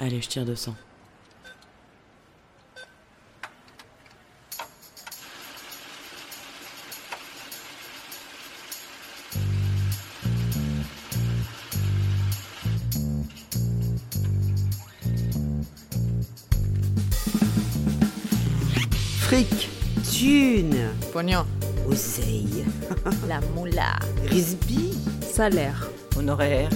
Allez, je tire 200. Fric, thune, Pognon. oseille, La moula. risby, Salaire. Honoraire.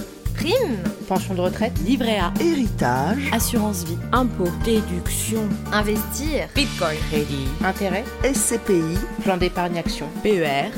Prime. Pension de retraite. Livret A. héritage, Assurance vie. Impôt. Déduction. Investir. Bitcoin. Crédit. Intérêt. SCPI, Plan d'épargne action. PER.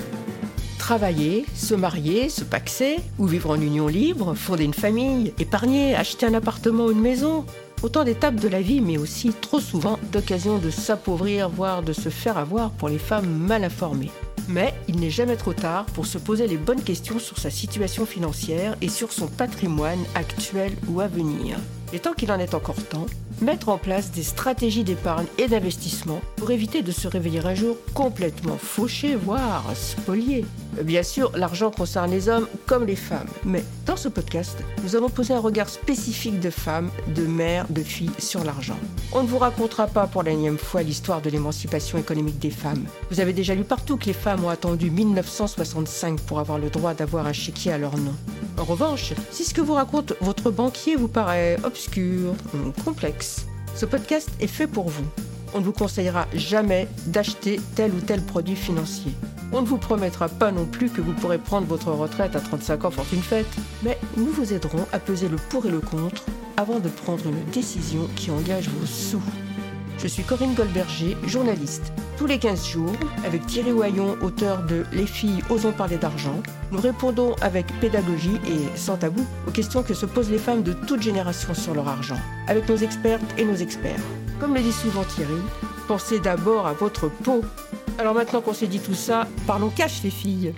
Travailler, se marier, se paxer, ou vivre en union libre, fonder une famille, épargner, acheter un appartement ou une maison. Autant d'étapes de la vie, mais aussi trop souvent d'occasions de s'appauvrir, voire de se faire avoir pour les femmes mal informées. Mais il n'est jamais trop tard pour se poser les bonnes questions sur sa situation financière et sur son patrimoine actuel ou à venir. Et tant qu'il en est encore temps, mettre en place des stratégies d'épargne et d'investissement pour éviter de se réveiller un jour complètement fauché, voire spolié. Bien sûr, l'argent concerne les hommes comme les femmes, mais dans ce podcast, nous avons posé un regard spécifique de femmes, de mères, de filles sur l'argent. On ne vous racontera pas pour la énième fois l'histoire de l'émancipation économique des femmes. Vous avez déjà lu partout que les femmes ont attendu 1965 pour avoir le droit d'avoir un chéquier à leur nom. En revanche, si ce que vous raconte votre banquier vous paraît obscur, ou complexe, ce podcast est fait pour vous. On ne vous conseillera jamais d'acheter tel ou tel produit financier. On ne vous promettra pas non plus que vous pourrez prendre votre retraite à 35 ans fortune faite, mais nous vous aiderons à peser le pour et le contre avant de prendre une décision qui engage vos sous. Je suis Corinne Goldberger, journaliste. Tous les 15 jours, avec Thierry Oyon, auteur de Les filles osons parler d'argent, nous répondons avec pédagogie et sans tabou aux questions que se posent les femmes de toute génération sur leur argent, avec nos expertes et nos experts. Comme le dit souvent Thierry, pensez d'abord à votre peau. Alors maintenant qu'on s'est dit tout ça, parlons cash les filles.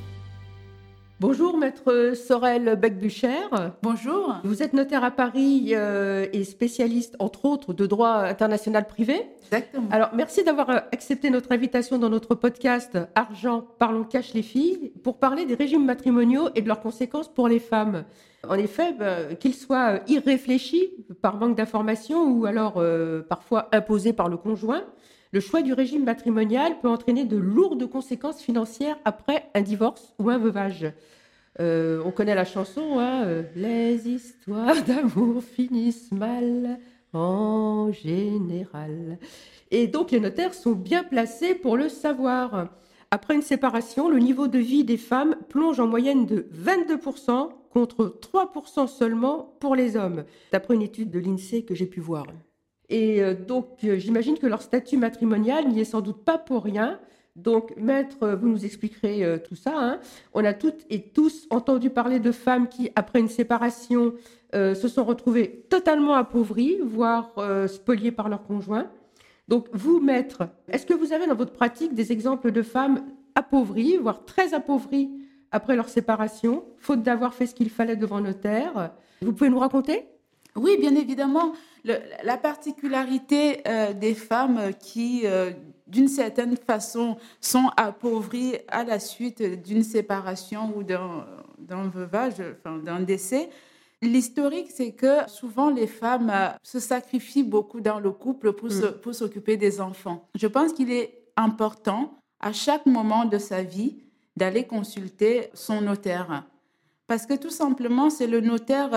Bonjour maître Sorel Becbucher. Bonjour. Vous êtes notaire à Paris euh, et spécialiste entre autres de droit international privé. Exactement. Alors, merci d'avoir euh, accepté notre invitation dans notre podcast Argent, parlons cash les filles, pour parler des régimes matrimoniaux et de leurs conséquences pour les femmes. En effet, ben, qu'ils soient euh, irréfléchis par manque d'information ou alors euh, parfois imposés par le conjoint, le choix du régime matrimonial peut entraîner de lourdes conséquences financières après un divorce ou un veuvage. Euh, on connaît la chanson, hein, euh, Les histoires d'amour finissent mal en général. Et donc les notaires sont bien placés pour le savoir. Après une séparation, le niveau de vie des femmes plonge en moyenne de 22% contre 3% seulement pour les hommes, d'après une étude de l'INSEE que j'ai pu voir. Et euh, donc euh, j'imagine que leur statut matrimonial n'y est sans doute pas pour rien. Donc, maître, euh, vous nous expliquerez tout ça. hein. On a toutes et tous entendu parler de femmes qui, après une séparation, se sont retrouvées totalement appauvries, voire spoliées par leur conjoint. Donc, vous, maître, est-ce que vous avez dans votre pratique des exemples de femmes appauvries, voire très appauvries après leur séparation, faute d'avoir fait ce qu'il fallait devant notaire? Vous pouvez nous raconter? Oui, bien évidemment. Le- la particularité euh, des femmes qui, euh, d'une certaine façon, sont appauvries à la suite d'une séparation ou d'un veuvage, enfin, d'un décès, L'historique, c'est que souvent les femmes euh, se sacrifient beaucoup dans le couple pour se- pour s'occuper des enfants. Je pense qu'il est important à chaque moment de sa vie d'aller consulter son notaire. Parce que tout simplement, c'est le notaire,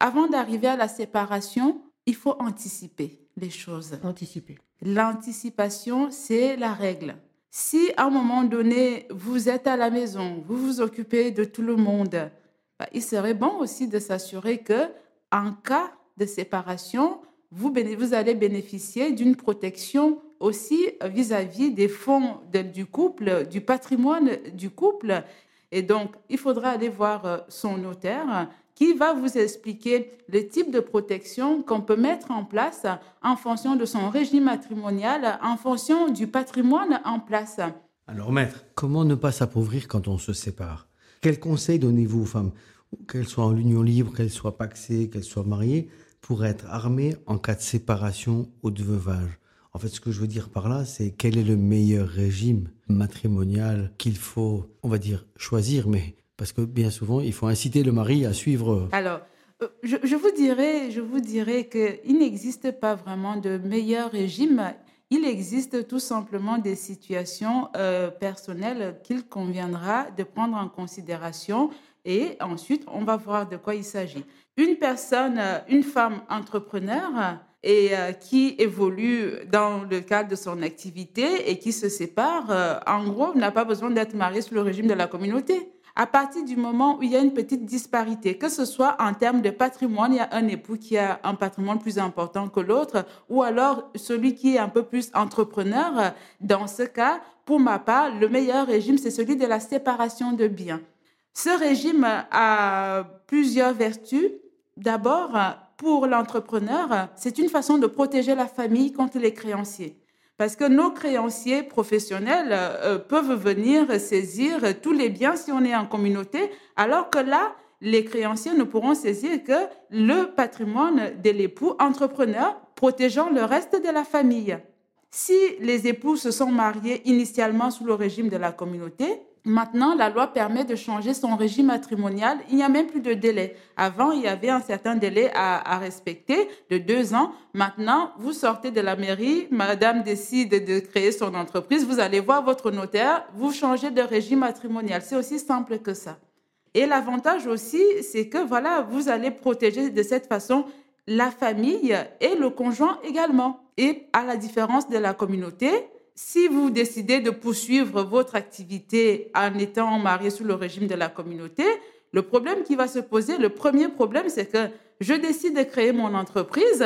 avant d'arriver à la séparation, il faut anticiper les choses. Anticiper. L'anticipation, c'est la règle. Si à un moment donné, vous êtes à la maison, vous vous occupez de tout le monde, bah, il serait bon aussi de s'assurer que, en cas de séparation, vous, allez bénéficier d'une protection aussi vis-à-vis des fonds de- du couple, du patrimoine du couple. Et donc, il faudra aller voir euh, son notaire qui va vous expliquer le type de protection qu'on peut mettre en place en fonction de son régime matrimonial, en fonction du patrimoine en place. Alors maître, comment ne pas s'appauvrir quand on se sépare? Quels conseils donnez-vous aux femmes, qu'elles soient en union libre, qu'elles soient paxées, qu'elles soient mariées, pour être armées en cas de séparation ou de veuvage? En fait, ce que je veux dire par là, c'est quel est le meilleur régime matrimonial qu'il faut, on va dire, choisir, mais parce que bien souvent, il faut inciter le mari à suivre. Alors, Euh, je, vous dirais, je vous dirais qu'il n'existe pas vraiment de meilleur régime. Il existe tout simplement des situations euh, personnelles qu'il conviendra de prendre en considération et ensuite on va voir de quoi il s'agit. Une personne, euh, une femme entrepreneur et euh, qui évolue dans le cadre de son activité et qui se sépare, euh, en gros, n'a pas besoin d'être mariée sous le régime de la communauté. À partir du moment où il y a une petite disparité, que ce soit en termes de patrimoine, il y a un époux qui a un patrimoine plus important que l'autre, ou alors celui qui est un peu plus entrepreneur, dans ce cas, pour ma part, le meilleur régime, c'est celui de la séparation de biens. Ce régime a plusieurs vertus. D'abord, pour l'entrepreneur, c'est une façon de protéger la famille contre les créanciers. Parce que nos créanciers professionnels euh, peuvent venir saisir tous les biens si on est en communauté, alors que là, les créanciers ne pourront saisir que le patrimoine de l'époux entrepreneur, protégeant le reste de la famille. Si les époux se sont mariés initialement sous le régime de la communauté, Maintenant, la loi permet de changer son régime matrimonial. Il n'y a même plus de délai. Avant, il y avait un certain délai à, respecter de deux ans. Maintenant, vous sortez de la mairie, madame décide de créer son entreprise, vous allez voir votre notaire, vous changez de régime matrimonial. C'est aussi simple que ça. Et l'avantage aussi, c'est que voilà, vous allez protéger de cette façon la famille et le conjoint également. Et à la différence de la communauté, si vous décidez de poursuivre votre activité en étant marié sous le régime de la communauté, le problème qui va se poser, le premier problème, c'est que je décide de créer mon entreprise,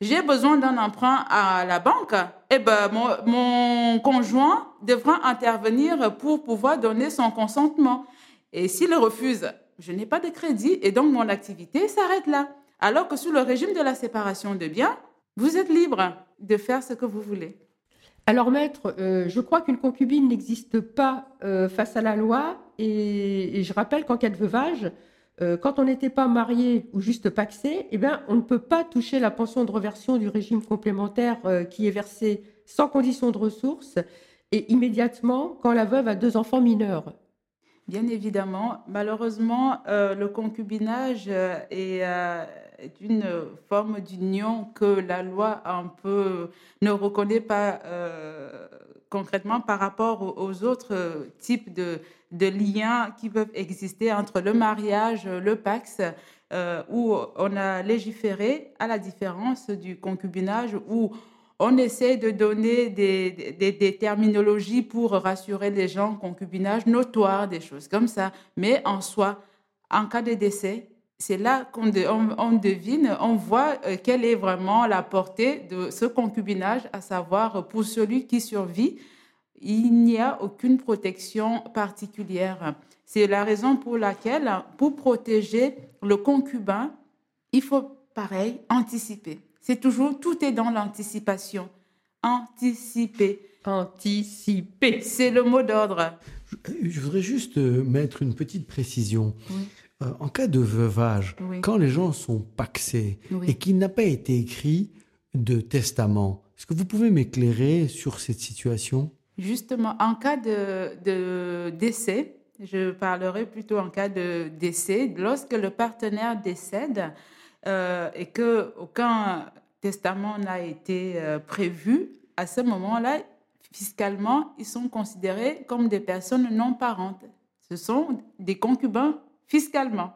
j'ai besoin d'un emprunt à la banque, eh ben mon, mon, conjoint devra intervenir pour pouvoir donner son consentement. Et s'il refuse, je n'ai pas de crédit et donc mon activité s'arrête là. Alors que sous le régime de la séparation de biens, vous êtes libre de faire ce que vous voulez. Alors, maître, euh, je crois qu'une concubine n'existe pas euh, face à la loi. Et, je rappelle qu'en cas de veuvage, euh, quand on n'était pas marié ou juste paxé, eh bien, on ne peut pas toucher la pension de reversion du régime complémentaire qui est versée sans condition de ressources et immédiatement quand la veuve a deux enfants mineurs. Bien évidemment, malheureusement, le concubinage est est une forme d'union que la loi un peu ne reconnaît pas euh, concrètement par rapport aux autres types de, de, liens qui peuvent exister entre le mariage, le pax, euh, où on a légiféré à la différence du concubinage où on essaie de donner des, des, des, terminologies pour rassurer les gens, concubinage notoire, des choses comme ça. Mais en soi, en cas de décès, c'est là qu'on on, on devine, on voit euh, quelle est vraiment la portée de ce concubinage, à savoir pour celui qui survit, il n'y a aucune protection particulière. C'est la raison pour laquelle, pour protéger le concubin, il faut, pareil, anticiper. C'est toujours, tout est dans l'anticipation. Anticiper. Anticiper. C'est le mot d'ordre. Je, je, voudrais juste euh, mettre une petite précision. Oui. Euh, en cas de veuvage, Oui. quand les gens sont paxés Oui. et qu'il n'a pas été écrit de testament, est-ce que vous pouvez m'éclairer sur cette situation? Justement, en cas de, de décès, je parlerai plutôt en cas de décès, lorsque le partenaire décède euh, et que aucun testament n'a été euh, prévu, à ce moment-là, fiscalement, ils sont considérés comme des personnes non parentes. Ce sont des concubins fiscalement.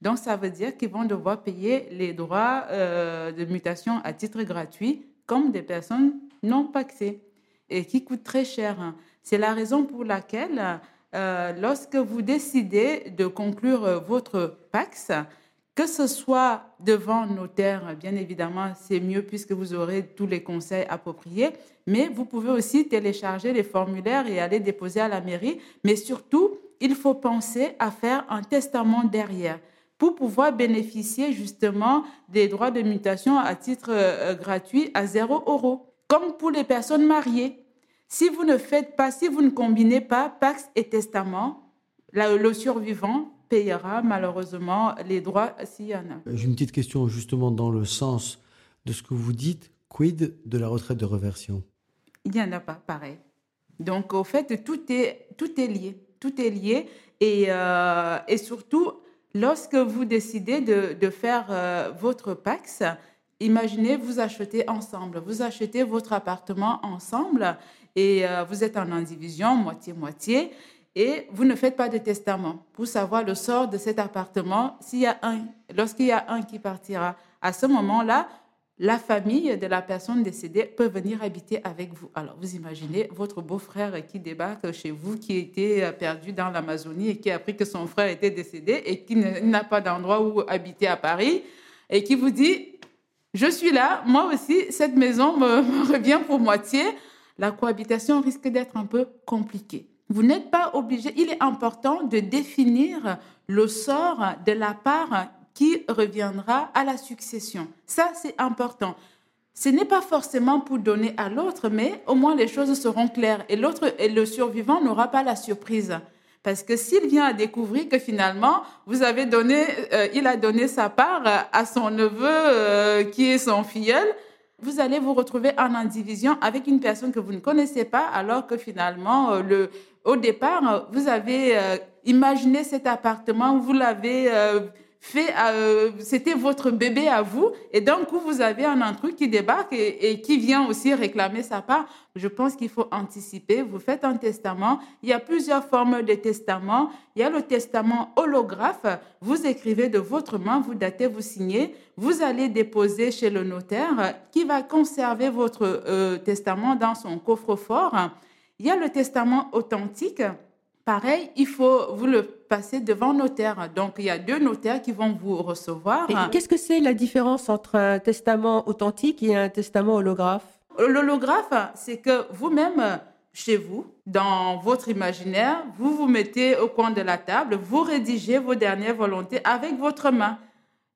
Donc, ça veut dire qu'ils vont devoir payer les droits euh, de mutation à titre gratuit comme des personnes non paxées et qui coûtent très cher. C'est la raison pour laquelle, euh, lorsque vous décidez de conclure votre PAX, que ce soit devant notaire, bien évidemment, c'est mieux puisque vous aurez tous les conseils appropriés, mais vous pouvez aussi télécharger les formulaires et aller déposer à la mairie. Mais surtout, il faut penser à faire un testament derrière pour pouvoir bénéficier justement des droits de mutation à titre euh, gratuit à 0 euros, comme pour les personnes mariées. Si vous ne faites pas, si vous ne combinez pas Pax et testament, la, le survivant payera malheureusement les droits s'il y en a. J'ai une petite question justement dans le sens de ce que vous dites. Quid de la retraite de reversion Il n'y en a pas, pareil. Donc, au fait, tout est, tout est lié. Tout est lié. Et, euh, et surtout, lorsque vous décidez de, de faire euh, votre Pax, imaginez vous achetez ensemble, vous achetez votre appartement ensemble et euh, vous êtes en indivision, moitié-moitié, et vous ne faites pas de testament pour savoir le sort de cet appartement s'il y a un, lorsqu'il y a un qui partira. À ce moment-là, la famille de la personne décédée peut venir habiter avec vous. Alors, vous imaginez votre beau-frère qui débarque chez vous, qui était perdu dans l'Amazonie et qui a appris que son frère était décédé et qui n'a pas d'endroit où habiter à Paris et qui vous dit, je suis là, moi aussi, cette maison me, me revient pour moitié. La cohabitation risque d'être un peu compliquée. Vous n'êtes pas obligé, il est important de définir le sort de la part qui reviendra à la succession. Ça, c'est important. Ce n'est pas forcément pour donner à l'autre, mais au moins les choses seront claires et l'autre et le survivant n'aura pas la surprise. Parce que s'il vient à découvrir que finalement, vous avez donné, euh, il a donné sa part à son neveu euh, qui est son filleul, vous allez vous retrouver en indivision avec une personne que vous ne connaissez pas, alors que finalement, euh, le, au départ, vous avez euh, imaginé cet appartement, vous l'avez euh, fait, euh, c'était votre bébé à vous, et d'un coup, vous avez un intrus qui débarque et, qui vient aussi réclamer sa part. Je pense qu'il faut anticiper. Vous faites un testament. Il y a plusieurs formes de testament. Il y a le testament holographe. Vous écrivez de votre main, vous datez, vous signez. Vous allez déposer chez le notaire qui va conserver votre euh, testament dans son coffre-fort. Il y a le testament authentique. Pareil, il faut vous le passer devant notaire. Donc, il y a deux notaires qui vont vous recevoir. Qu'est-ce que c'est la différence entre un testament authentique et un testament holographe? L'holographe, c'est que vous-même, chez vous, dans votre imaginaire, vous vous mettez au coin de la table, vous rédigez vos dernières volontés avec votre main.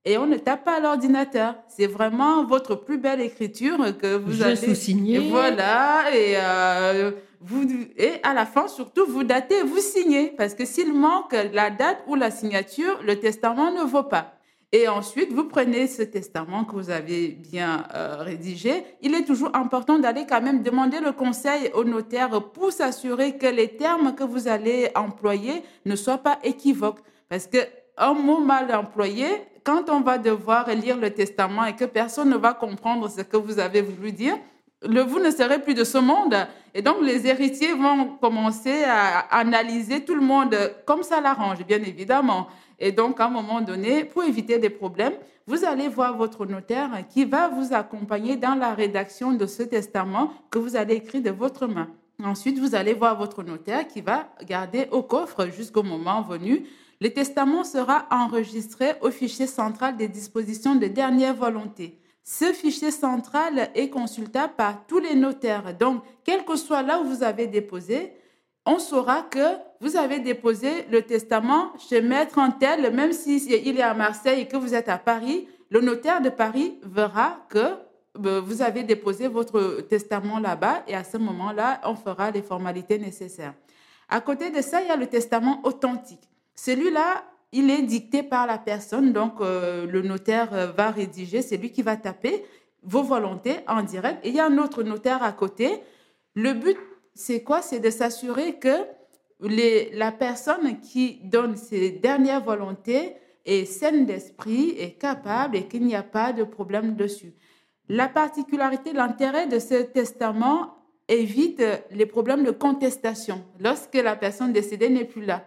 Et on ne tape pas à l'ordinateur. C'est vraiment votre plus belle écriture que vous Je allez. sous-signer. Voilà. Et, euh, vous, et à la fin, surtout, vous datez, vous signez. Parce que s'il manque la date ou la signature, le testament ne vaut pas. Et ensuite, vous prenez ce testament que vous avez bien euh, rédigé. Il est toujours important d'aller quand même demander le conseil au notaire pour s'assurer que les termes que vous allez employer ne soient pas équivoques. Parce que un mot mal employé, quand on va devoir lire le testament et que personne ne va comprendre ce que vous avez voulu dire, le vous ne serez plus de ce monde. Et donc, les héritiers vont commencer à analyser tout le monde comme ça l'arrange, bien évidemment. Et donc, à un moment donné, pour éviter des problèmes, vous allez voir votre notaire qui va vous accompagner dans la rédaction de ce testament que vous allez écrire de votre main. Ensuite, vous allez voir votre notaire qui va garder au coffre jusqu'au moment venu. Le testament sera enregistré au fichier central des dispositions de dernière volonté. Ce fichier central est consultable par tous les notaires. Donc, quel que soit là où vous avez déposé, on saura que vous avez déposé le testament chez maître en tel, même s'il est à Marseille et que vous êtes à Paris, le notaire de Paris verra que euh, vous avez déposé votre testament là-bas et à ce moment-là, on fera les formalités nécessaires. À côté de ça, il y a le testament authentique. Celui-là, il est dicté par la personne, donc euh, le notaire euh, va rédiger, c'est lui qui va taper vos volontés en direct. Et il y a un autre notaire à côté. Le but, c'est quoi? C'est de s'assurer que la personne qui donne ses dernières volontés est saine d'esprit, est capable et qu'il n'y a pas de problème dessus. La particularité, l'intérêt de ce testament évite les problèmes de contestation lorsque la personne décédée n'est plus là.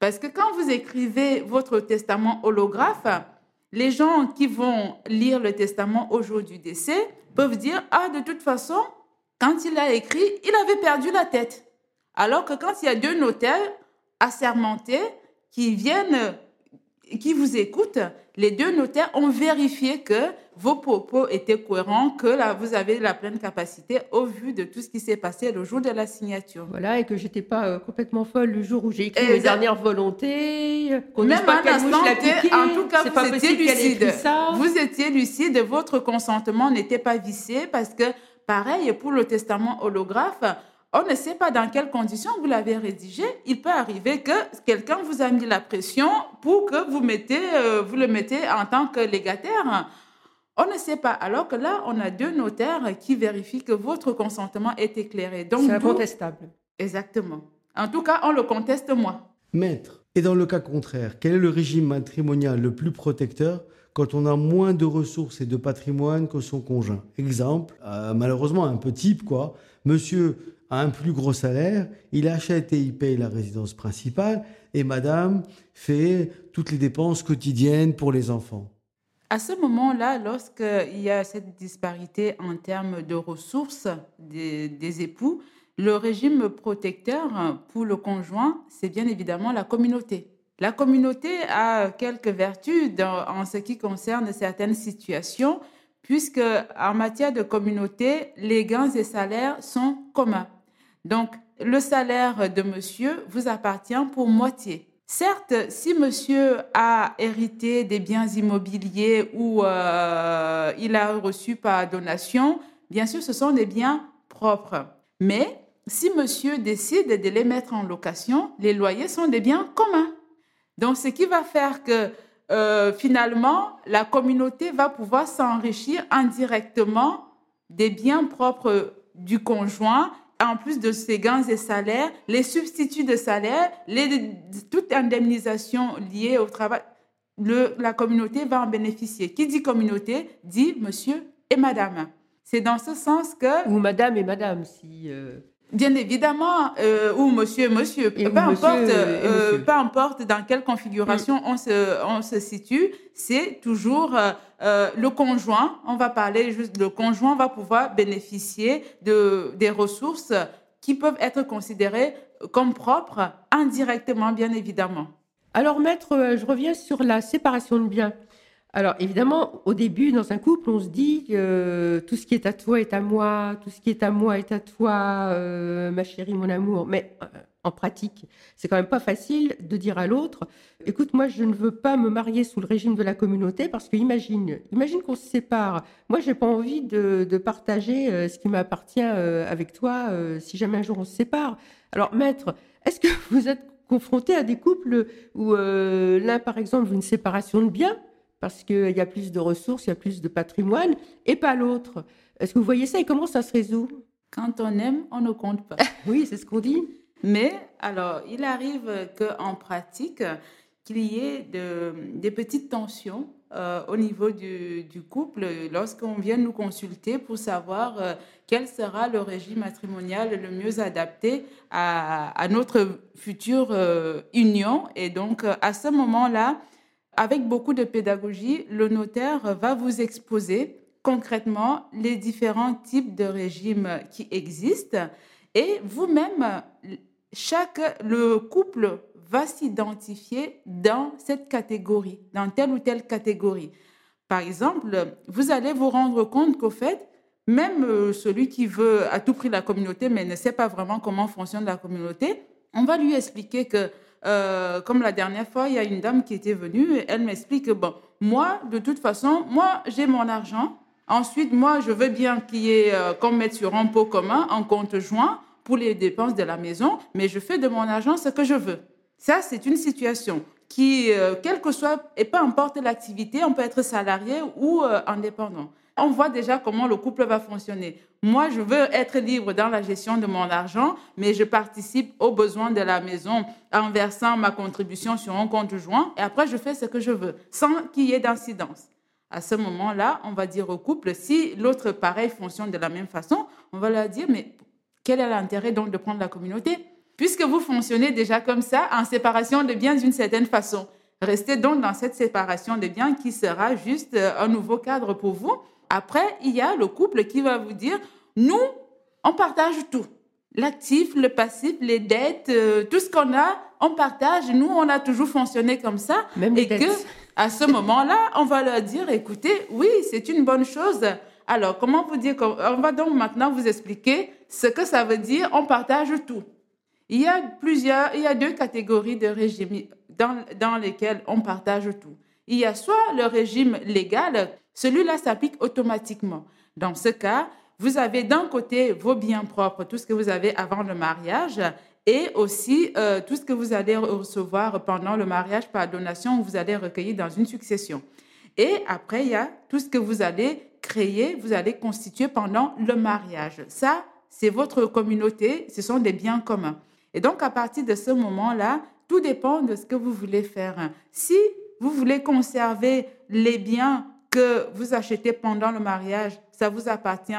Parce que quand vous écrivez votre testament holographe, les gens qui vont lire le testament au jour du décès peuvent dire Ah, de toute façon, quand il a écrit, il avait perdu la tête. Alors que quand il y a deux notaires assermentés qui viennent, qui vous écoutent, les deux notaires ont vérifié que vos propos étaient cohérents, que là, vous avez la pleine capacité au vu de tout ce qui s'est passé le jour de la signature. Voilà, et que j'étais pas euh, complètement folle le jour où j'ai écrit mes dernières volontés. qu'on Même pas à l'instant en tout cas, vous étiez lucide. Vous étiez lucide, votre consentement n'était pas vicié parce que, pareil, pour le testament holographe, on ne sait pas dans quelles conditions vous l'avez rédigé. Il peut arriver que quelqu'un vous a mis la pression pour que vous, mettez, euh, vous le mettez en tant que légataire. On ne sait pas. Alors que là, on a deux notaires qui vérifient que votre consentement est éclairé. Donc, C'est incontestable. Exactement. En tout cas, on le conteste moins. Maître, Et dans le cas contraire, quel est le régime matrimonial le plus protecteur quand on a moins de ressources et de patrimoine que son conjoint? Exemple, euh, malheureusement un peu type quoi, monsieur un plus gros salaire, il achète et il paye la résidence principale et madame fait toutes les dépenses quotidiennes pour les enfants. À ce moment-là, lorsqu'il y a cette disparité en termes de ressources des, époux, le régime protecteur pour le conjoint, c'est bien évidemment la communauté. La communauté a quelques vertus en ce qui concerne certaines situations, puisque en matière de communauté, les gains et salaires sont communs. Donc, le salaire de monsieur vous appartient pour moitié. Certes, si monsieur a hérité des biens immobiliers ou euh, il a reçu par donation, bien sûr, ce sont des biens propres. Mais si monsieur décide de les mettre en location, les loyers sont des biens communs. Donc, ce qui va faire que euh, finalement, la communauté va pouvoir s'enrichir indirectement des biens propres du conjoint, en plus de ses gains et salaires, les substituts de salaire, les, toute indemnisation liée au travail, la communauté va en bénéficier. Qui dit communauté dit monsieur et madame. C'est dans ce sens que Ou madame et madame, si. euh, Bien évidemment, euh, ou monsieur, monsieur, Et peu monsieur importe, euh, monsieur. peu importe dans quelle configuration on, se, on se situe, c'est toujours euh, euh, le conjoint. On va parler juste, le conjoint va pouvoir bénéficier de, des ressources qui peuvent être considérées comme propres indirectement, bien évidemment. Alors, maître, euh, je reviens sur la séparation de biens. Alors, évidemment, au début, dans un couple, on se dit euh, tout ce qui est à toi est à moi, tout ce qui est à moi est à toi, euh, ma chérie, mon amour. Mais euh, en pratique, c'est quand même pas facile de dire à l'autre, écoute, moi, je ne veux pas me marier sous le régime de la communauté parce que imagine, imagine qu'on se sépare. Moi, j'ai pas envie de, de partager euh, ce qui m'appartient euh, avec toi euh, si jamais un jour on se sépare. Alors, maître, est-ce que vous êtes confronté à des couples où l'un, par exemple, veut une séparation de biens parce qu'il y a plus de ressources, il y a plus de patrimoine, et pas l'autre Est-ce que vous voyez ça et comment ça se résout? Quand on aime, on ne compte pas. Oui, c'est ce qu'on dit. Mais alors, il arrive qu'en pratique, qu'il y ait de- des petites tensions euh, au niveau du, du couple lorsqu'on vient nous consulter pour savoir euh, quel sera le régime matrimonial le mieux adapté à, à notre future euh, union. Et donc, à ce moment-là, avec beaucoup de pédagogie, le notaire va vous exposer concrètement les différents types de régimes qui existent et vous-même, chaque, le couple va s'identifier dans cette catégorie, dans telle ou telle catégorie. Par exemple, vous allez vous rendre compte qu'au fait, même euh, celui qui veut à tout prix la communauté, mais ne sait pas vraiment comment fonctionne la communauté, on va lui expliquer que, euh, comme la dernière fois, il y a une dame qui était venue, et elle m'explique que, bon, moi, de toute façon, moi, j'ai mon argent. Ensuite, moi, je veux bien qu'il y ait, euh, qu'on mette sur un pot commun, un compte joint pour les dépenses de la maison, mais je fais de mon argent ce que je veux. Ça, c'est une situation qui, euh, quelle que soit, et peu importe l'activité, on peut être salarié ou indépendant. On voit déjà comment le couple va fonctionner. Moi, je veux être libre dans la gestion de mon argent, mais je participe aux besoins de la maison en versant ma contribution sur un compte joint, et après, je fais ce que je veux, sans qu'il y ait d'incidence. À ce moment-là, on va dire au couple, si l'autre pareil fonctionne de la même façon, on va leur dire, mais quel est l'intérêt donc de prendre la communauté? Puisque vous fonctionnez déjà comme ça, en séparation de biens d'une certaine façon. Restez donc dans cette séparation de biens qui sera juste euh, un nouveau cadre pour vous. Après, il y a le couple qui va vous dire, nous, on partage tout. L'actif, le passif, les dettes, euh, tout ce qu'on a, on partage. Nous, on a toujours fonctionné comme ça. Même et que, à ce moment-là, on va leur dire, écoutez, oui, c'est une bonne chose. Alors, comment vous dire, on va donc maintenant vous expliquer ce que ça veut dire, on partage tout. Il y a plusieurs, il y a deux catégories de régimes dans, dans lesquels on partage tout. Il y a soit le régime légal, celui-là s'applique automatiquement. Dans ce cas, vous avez d'un côté vos biens propres, tout ce que vous avez avant le mariage, et aussi euh, tout ce que vous allez recevoir pendant le mariage par donation ou vous allez recueillir dans une succession. Et après, il y a tout ce que vous allez créer, vous allez constituer pendant le mariage. Ça, c'est votre communauté, ce sont des biens communs. Et donc, à partir de ce moment-là, tout dépend de ce que vous voulez faire. Si vous voulez conserver les biens que vous achetez pendant le mariage, ça vous appartient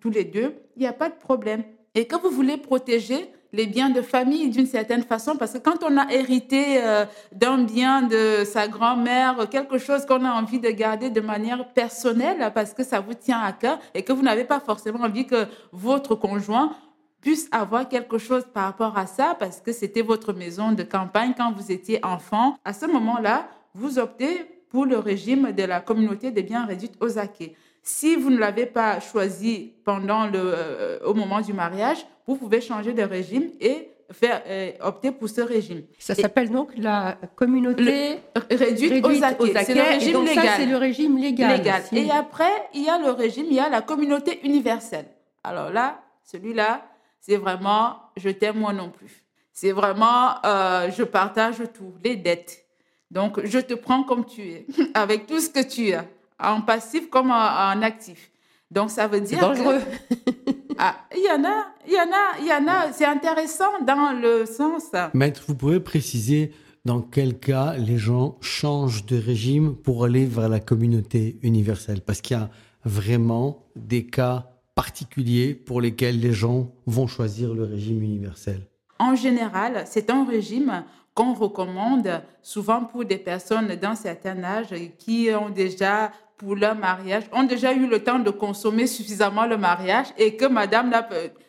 tous les deux, il n'y a pas de problème. Et que vous voulez protéger les biens de famille d'une certaine façon, parce que quand on a hérité euh, d'un bien de sa grand-mère, quelque chose qu'on a envie de garder de manière personnelle, parce que ça vous tient à cœur et que vous n'avez pas forcément envie que votre conjoint puisse avoir quelque chose par rapport à ça, parce que c'était votre maison de campagne quand vous étiez enfant, à ce moment-là, vous optez pour le régime de la communauté des biens réduits aux acquis. Si vous ne l'avez pas choisi pendant le, euh, au moment du mariage, vous pouvez changer de régime et faire euh, opter pour ce régime. Ça s'appelle donc la communauté réduite, réduite aux acquis. C'est le régime et donc légal. Ça, c'est le régime légal. légal. Si- Et après, il y a le régime, il y a la communauté universelle. Alors là, celui-là, c'est vraiment je t'aime moi non plus. C'est vraiment euh, je partage tout, les dettes. Donc je te prends comme tu es, avec tout ce que tu as, en passif comme en, en actif. Donc ça veut dire que- dangereux. ah, il y en a, il y en a, il y en a. C'est intéressant dans le sens. Maître, vous pouvez préciser dans quel cas les gens changent de régime pour aller vers la communauté universelle? Parce qu'il y a vraiment des cas particuliers pour lesquels les gens vont choisir le régime universel. En général, c'est un régime qu'on recommande souvent pour des personnes d'un certain âge qui ont déjà, pour leur mariage, ont déjà eu le temps de consommer suffisamment le mariage et que madame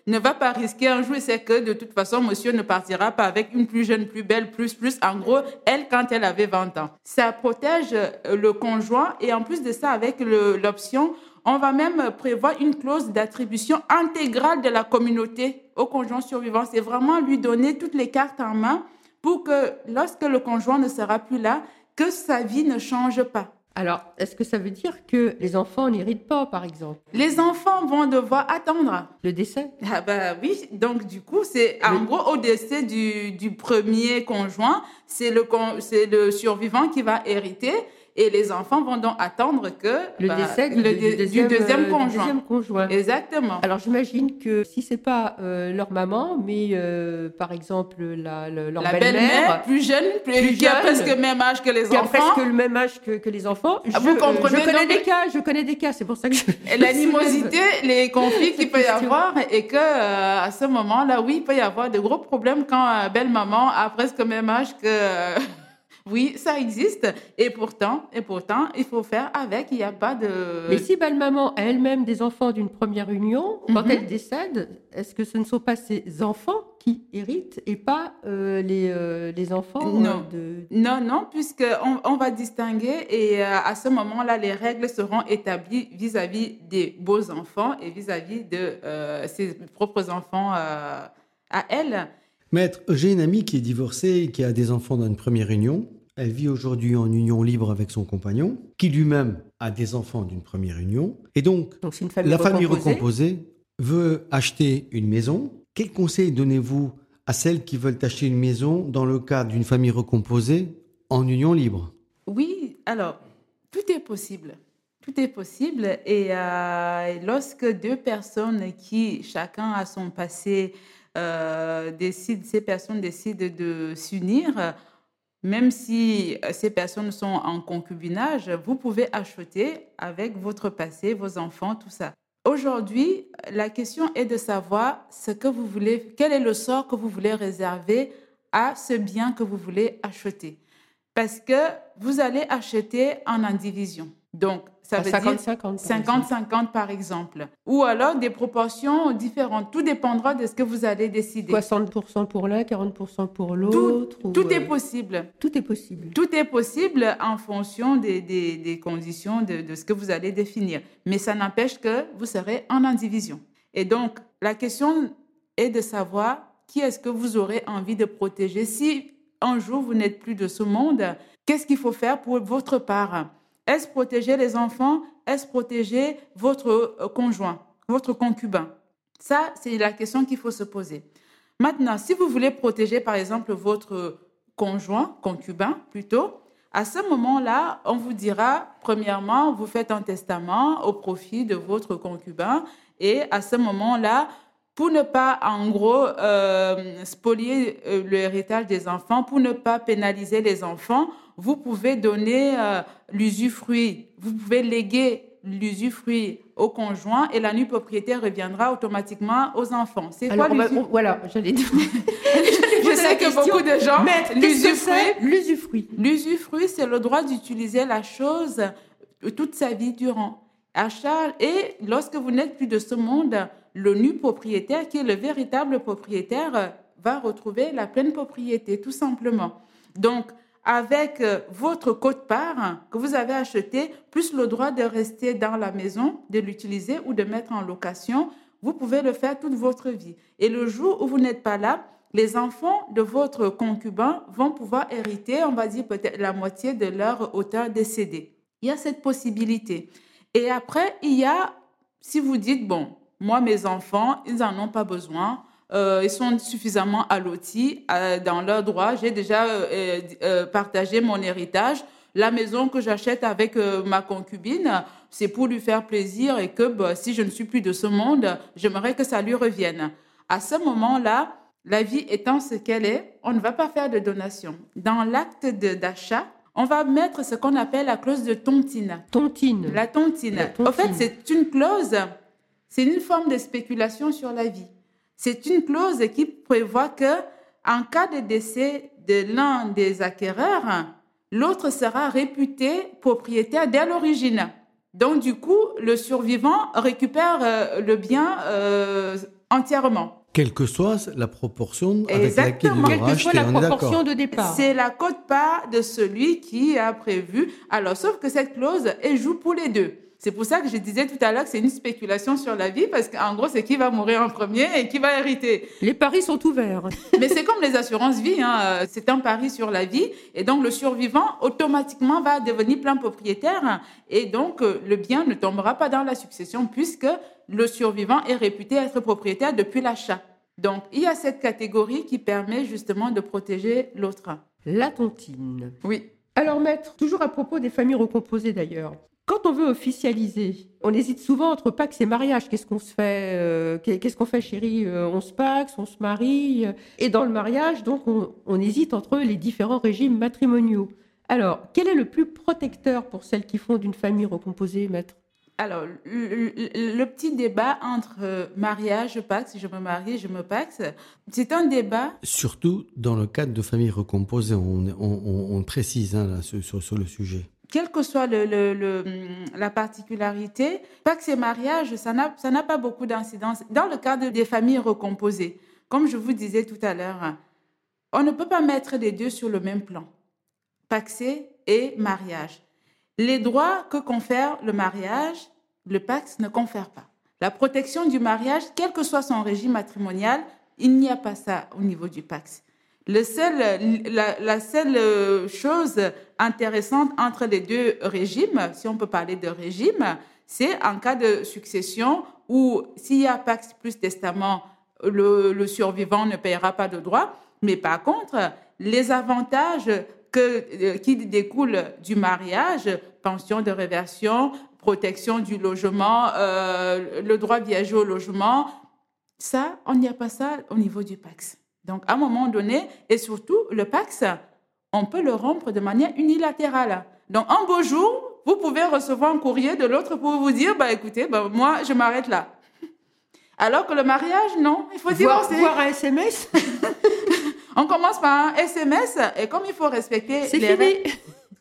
ne va pas risquer un jour, c'est que de toute façon, monsieur ne partira pas avec une plus jeune, plus belle, plus, plus. En gros, elle, quand elle avait 20 ans. Ça protège euh, le conjoint et en plus de ça, avec l'option, on va même prévoir une clause d'attribution intégrale de la communauté au conjoint survivant. C'est vraiment lui donner toutes les cartes en main pour que lorsque le conjoint ne sera plus là, que sa vie ne change pas. Alors, est-ce que ça veut dire que les enfants n'héritent pas, par exemple? Les enfants vont devoir attendre. Le décès? Ah bah oui, donc du coup, c'est en Le- gros au décès du, du premier conjoint, c'est le, con- c'est le survivant qui va hériter et les enfants vont donc attendre que Le bah, décès du, le du dé- deuxième, du deuxième euh, du conjoint. deuxième conjoint. Exactement. Alors j'imagine que si c'est pas euh, leur maman, mais euh, par exemple la, le- leur la belle-mère, plus jeune, plus, plus qui a jeune, presque le même âge que les qui a enfants. presque le même âge que, que les enfants, Ah, je, vous comprenez, je connais donc- des cas, je connais des cas, c'est pour ça que L'animosité, les conflits qu'il peut y avoir, et que euh, à ce moment-là, oui, il peut y avoir de gros problèmes quand euh, belle maman a presque le même âge que. Oui, ça existe. Et pourtant, et pourtant, il faut faire avec. Il n'y a pas de. Mais si belle maman a elle-même des enfants d'une première union, quand Mhm. elle décède, est-ce que ce ne sont pas ses enfants qui héritent et pas euh, les, euh, les enfants Non. euh, de... Non, non, puisque on, va distinguer et à ce moment-là, les règles seront établies vis-à-vis des beaux enfants et vis-à-vis de ses propres enfants à elle. Maître, j'ai une amie qui est divorcée et qui a des enfants dans une première union. Elle vit aujourd'hui en union libre avec son compagnon, qui lui-même a des enfants d'une première union. Et donc, famille la famille recomposée. recomposée veut acheter une maison. Quel conseil donnez-vous à celles qui veulent acheter une maison dans le cadre d'une famille recomposée en union libre? Oui, alors, tout est possible. Tout est possible. Et euh, lorsque deux personnes qui, chacun a son passé, euh, ces personnes décident de s'unir, même si euh, ces personnes sont en concubinage, vous pouvez acheter avec votre passé, vos enfants, tout ça. Aujourd'hui, la question est de savoir ce que vous voulez, quel est le sort que vous voulez réserver à ce bien que vous voulez acheter. Parce que vous allez acheter en indivision. Donc, ça veut dire 50-50. par exemple. 50-50 par exemple. Ou alors des proportions différentes. Tout dépendra de ce que vous allez décider. 60% pour l'un, 40% pour l'autre. ou, Tout est euh, possible. Tout est possible. Tout est possible en fonction des, des- des conditions de, de ce que vous allez définir. Mais ça n'empêche que vous serez en indivision. Et donc, la question est de savoir qui est-ce que vous aurez envie de protéger. Si un jour vous n'êtes plus de ce monde, qu'est-ce qu'il faut faire pour votre part? Est-ce protéger les enfants? Est-ce protéger votre euh, conjoint, votre concubin? Ça, c'est la question qu'il faut se poser. Maintenant, si vous voulez protéger, par exemple, votre conjoint, concubin plutôt, à ce moment-là, on vous dira, premièrement, vous faites un testament au profit de votre concubin et à ce moment-là, pour ne pas, en gros, euh, spolier euh, l'héritage des enfants, pour ne pas pénaliser les enfants, vous pouvez donner euh, l'usufruit, vous pouvez léguer l'usufruit au conjoint et la nue propriété reviendra automatiquement aux enfants. C'est quoi l'usufruit? voilà, j'allais dire. Je sais que beaucoup de gens l'usufruit. L'usufruit? L'usufruit, c'est le droit d'utiliser la chose toute sa vie durant. À charge, et lorsque vous n'êtes plus de ce monde, le nu propriétaire, qui est le véritable propriétaire, va retrouver la pleine propriété, tout simplement. Donc, avec euh, votre quote-part que vous avez acheté, plus le droit de rester dans la maison, de l'utiliser ou de mettre en location, vous pouvez le faire toute votre vie. Et le jour où vous n'êtes pas là, les enfants de votre concubin vont pouvoir hériter, on va dire peut-être la moitié de leur auteur décédé. Il y a cette possibilité. Et après, il y a, si vous dites, bon, moi, mes enfants, ils n'en ont pas besoin, euh, ils sont suffisamment allotis euh, dans leurs droits, j'ai déjà euh, partagé mon héritage. La maison que j'achète avec ma concubine, c'est pour lui faire plaisir et que bah, si je ne suis plus de ce monde, j'aimerais que ça lui revienne. À ce moment-là, la vie étant ce qu'elle est, on ne va pas faire de donation. Dans l'acte d'achat, on va mettre ce qu'on appelle la clause de tontine. Tontine. La tontine. La tontine. En fait, c'est une clause, c'est une forme de spéculation sur la vie. C'est une clause qui prévoit que, en cas de décès de l'un des acquéreurs, l'autre sera réputé propriétaire dès l'origine. Donc, du coup, le survivant récupère euh, le bien euh, entièrement. Quelle que soit la proportion avec laquelle Exactement. il Quelle que soit acheté, la proportion de départ. C'est la cote-part de celui qui a prévu. Alors, sauf que cette clause, elle joue pour les deux. C'est pour ça que je disais tout à l'heure que c'est une spéculation sur la vie, parce qu'en gros, c'est qui va mourir en premier et qui va hériter. Les paris sont ouverts. Mais c'est comme les assurances vie, hein, euh, c'est un pari sur la vie. Et donc, le survivant, automatiquement, va devenir plein propriétaire. Et donc, euh, le bien ne tombera pas dans la succession, puisque le survivant est réputé être propriétaire depuis l'achat. Donc, il y a cette catégorie qui permet justement de protéger l'autre. La tontine. Oui. Alors, maître, toujours à propos des familles recomposées d'ailleurs. Quand on veut officialiser, on hésite souvent entre Pax et mariage. Qu'est-ce qu'on se fait euh, qu'est- Qu'est-ce qu'on fait, chérie Euh, On se Pax, on se marie. euh, Et dans le mariage, donc, on, on hésite entre les différents régimes matrimoniaux. Alors, quel est le plus protecteur pour celles qui font d'une famille recomposée, maître? Alors, le, le- le petit débat entre mariage, Pax, si je me marie, je me Pax, c'est un débat Surtout dans le cadre de familles recomposées, on, on- on- on précise hein, là, sur, sur- sur le sujet. Quelle que soit hum, la particularité, Pax et mariage, ça n'a ça n'a pas beaucoup d'incidence. Dans le cadre des familles recomposées, comme je vous disais tout à l'heure, on ne peut pas mettre les deux sur le même plan, paxé et mariage. Les droits que confère le mariage, le Pax ne confère pas. La protection du mariage, quel que soit son régime matrimonial, il n'y a pas ça au niveau du Pax. Le seul, la, la seule euh, chose intéressante entre les deux régimes, si on peut parler de régime, c'est en cas de succession où s'il y a Pax plus testament, le, le survivant ne payera pas de droits. Mais par contre, les avantages que, euh, qui découlent du mariage, pension de réversion, protection du logement, euh, le droit viager au logement, ça, on n'y a pas ça au niveau du Pax. Donc, à un moment donné, et surtout, le Pax, on peut le rompre de manière unilatérale. Donc, un beau jour, vous pouvez recevoir un courrier de l'autre pour vous dire, bah, écoutez, bah, moi, je m'arrête là. Alors que le mariage, non, il faut voir, divorcer. voir un SMS, On commence par un SMS, et comme il faut respecter c'est les fini. règles-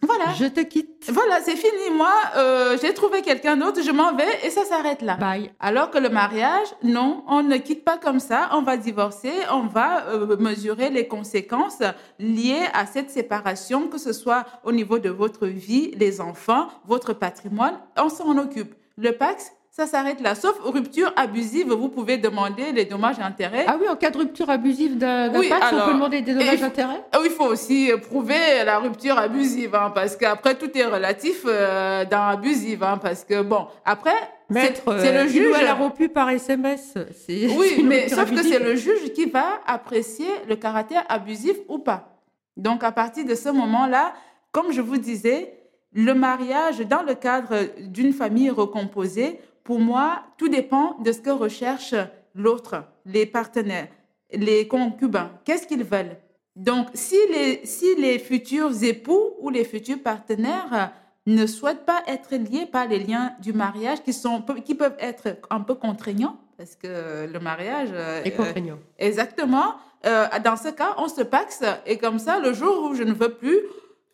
Voilà. Je te quitte. Voilà, c'est fini. Moi, euh, j'ai trouvé quelqu'un d'autre, je m'en vais, et ça s'arrête là. Bye. Alors que le mariage, non, on ne quitte pas comme ça, on va divorcer, on va euh, mesurer les conséquences liées à cette séparation, que ce soit au niveau de votre vie, les enfants, votre patrimoine, on s'en occupe. Le Pax, ça s'arrête là. Sauf rupture abusive, vous pouvez demander les dommages et intérêts. Ah oui, en cas de rupture abusive d'un Oui, on alors, peut demander des et il dommages faut- d'intérêt? Ah oui, Il faut aussi prouver la rupture abusive, hein, parce qu'après, tout est relatif euh, dans abusive, hein, parce que, bon, après, c'est euh, le ou juge. elle a rompu par SMS. Oui, mais sauf que abusive. c'est le juge qui va apprécier le caractère abusif ou pas. Donc, à partir de ce moment-là, comme je vous disais, le mariage dans le cadre d'une famille recomposée, pour moi, tout dépend de ce que recherche l'autre, les partenaires, les concubins, qu'est-ce qu'ils veulent? Donc, si les, si les futurs époux ou les futurs partenaires ne souhaitent pas être liés par les liens du mariage qui, sont, qui peuvent être un peu contraignants, parce que le mariage... euh, Et contraignant. Exactement. Euh, dans ce cas, on se paxe et comme ça, le jour où je ne veux plus,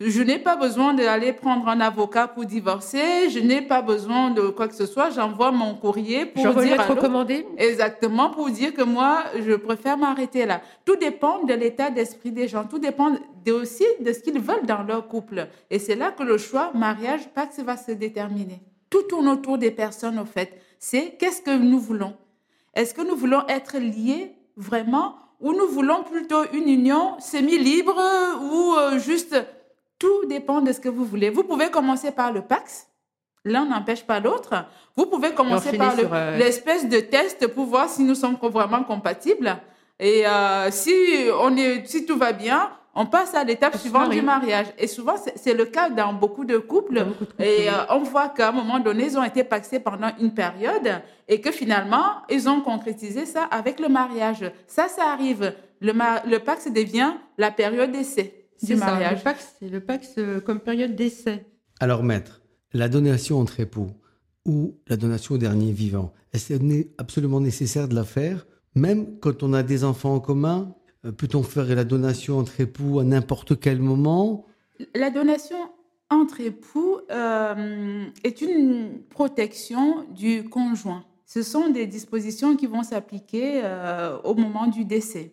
je n'ai pas besoin d'aller prendre un avocat pour divorcer, je n'ai pas besoin de quoi que ce soit, j'envoie mon courrier pour une dire recommandée Exactement, pour dire que moi, je préfère m'arrêter là. Tout dépend de l'état d'esprit des gens, tout dépend de- aussi de ce qu'ils veulent dans leur couple. Et c'est là que le choix mariage, Pax va se déterminer. Tout tourne autour des personnes, au fait. C'est qu'est-ce que nous voulons? Est-ce que nous voulons être liés vraiment ou nous voulons plutôt une union semi-libre ou euh, juste... Tout dépend de ce que vous voulez. Vous pouvez commencer par le Pax. L'un n'empêche pas l'autre. Vous pouvez commencer par le- euh, l'espèce de test pour voir si nous sommes vraiment compatibles. Et euh, si, on est, si tout va bien, on passe à l'étape suivante du mariage. Et souvent, c'est le cas dans beaucoup de couples. Dans beaucoup de couples, Et euh, on voit qu'à un moment donné, ils ont été paxés pendant une période et que finalement, ils ont concrétisé ça avec le mariage. Ça, ça arrive. Le, le pax devient la période d'essai du ça, mariage. le Pax, c'est le Pax euh, comme période d'essai. Alors, maître, la donation entre époux ou la donation au dernier vivant, est-ce que c'est absolument nécessaire de la faire Même quand on a des enfants en commun, euh, peut-on faire la donation entre époux à n'importe quel moment? La donation entre époux euh, est une protection du conjoint. Ce sont des dispositions qui vont s'appliquer euh, au moment du décès.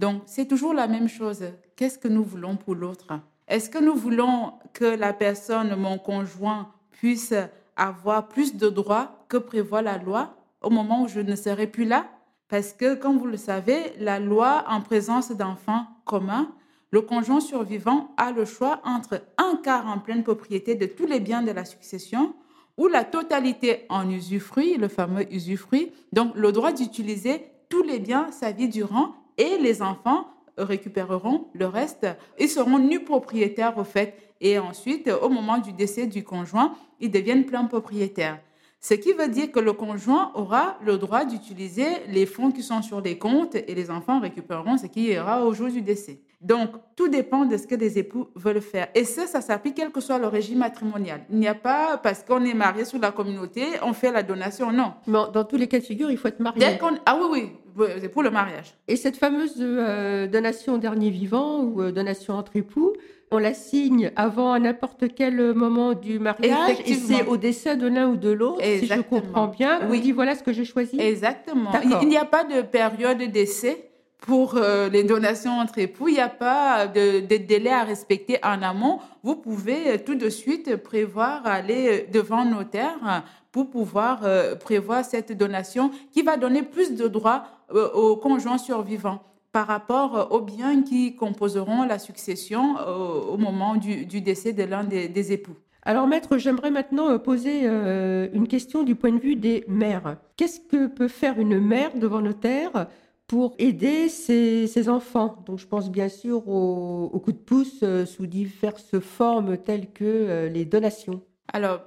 Donc, c'est toujours la même chose. Qu'est-ce que nous voulons pour l'autre? Est-ce que nous voulons que la personne, mon conjoint, puisse avoir plus de droits que prévoit la loi au moment où je ne serai plus là? Parce que, comme vous le savez, la loi en présence d'enfants communs le conjoint survivant a le choix entre un quart en pleine propriété de tous les biens de la succession ou la totalité en usufruit, le fameux usufruit, donc le droit d'utiliser tous les biens sa vie durant et les enfants récupéreront le reste. Ils seront nus propriétaires au fait et ensuite, au moment du décès du conjoint, ils deviennent pleins propriétaires. Ce qui veut dire que le conjoint aura le droit d'utiliser les fonds qui sont sur les comptes et les enfants récupéreront ce qui ira au jour du décès. Donc, tout dépend de ce que les époux veulent faire. Et ça, ça s'applique quel que soit le régime matrimonial. Il n'y a pas, parce qu'on est marié sous la communauté, on fait la donation. Non. Dans tous les cas de figure, il faut être marié. Dès qu'on... Ah oui, oui, c'est pour le mariage. Et cette fameuse euh, donation au dernier vivant ou euh, donation entre époux, on la signe avant à n'importe quel moment du mariage et c'est au décès de l'un ou de l'autre, si je comprends bien. Oui. On dit voilà ce que j'ai choisi. Exactement. Il n'y a pas de période d'essai pour euh, les donations entre époux. Il n'y a pas de, de délai à respecter en amont. Vous pouvez euh, tout de suite prévoir aller euh, devant notaire euh, pour pouvoir euh, prévoir cette donation qui va donner plus de droits euh, aux conjoints survivants par rapport euh, aux biens qui composeront la succession euh, au moment du, décès de l'un des, des époux. Alors maître, j'aimerais maintenant euh, poser euh, une question du point de vue des mères. Qu'est-ce que peut faire une mère devant notaire pour aider ses, ses enfants Donc je pense bien sûr au, au coup de pouce euh, sous diverses formes telles que euh, les donations. Alors,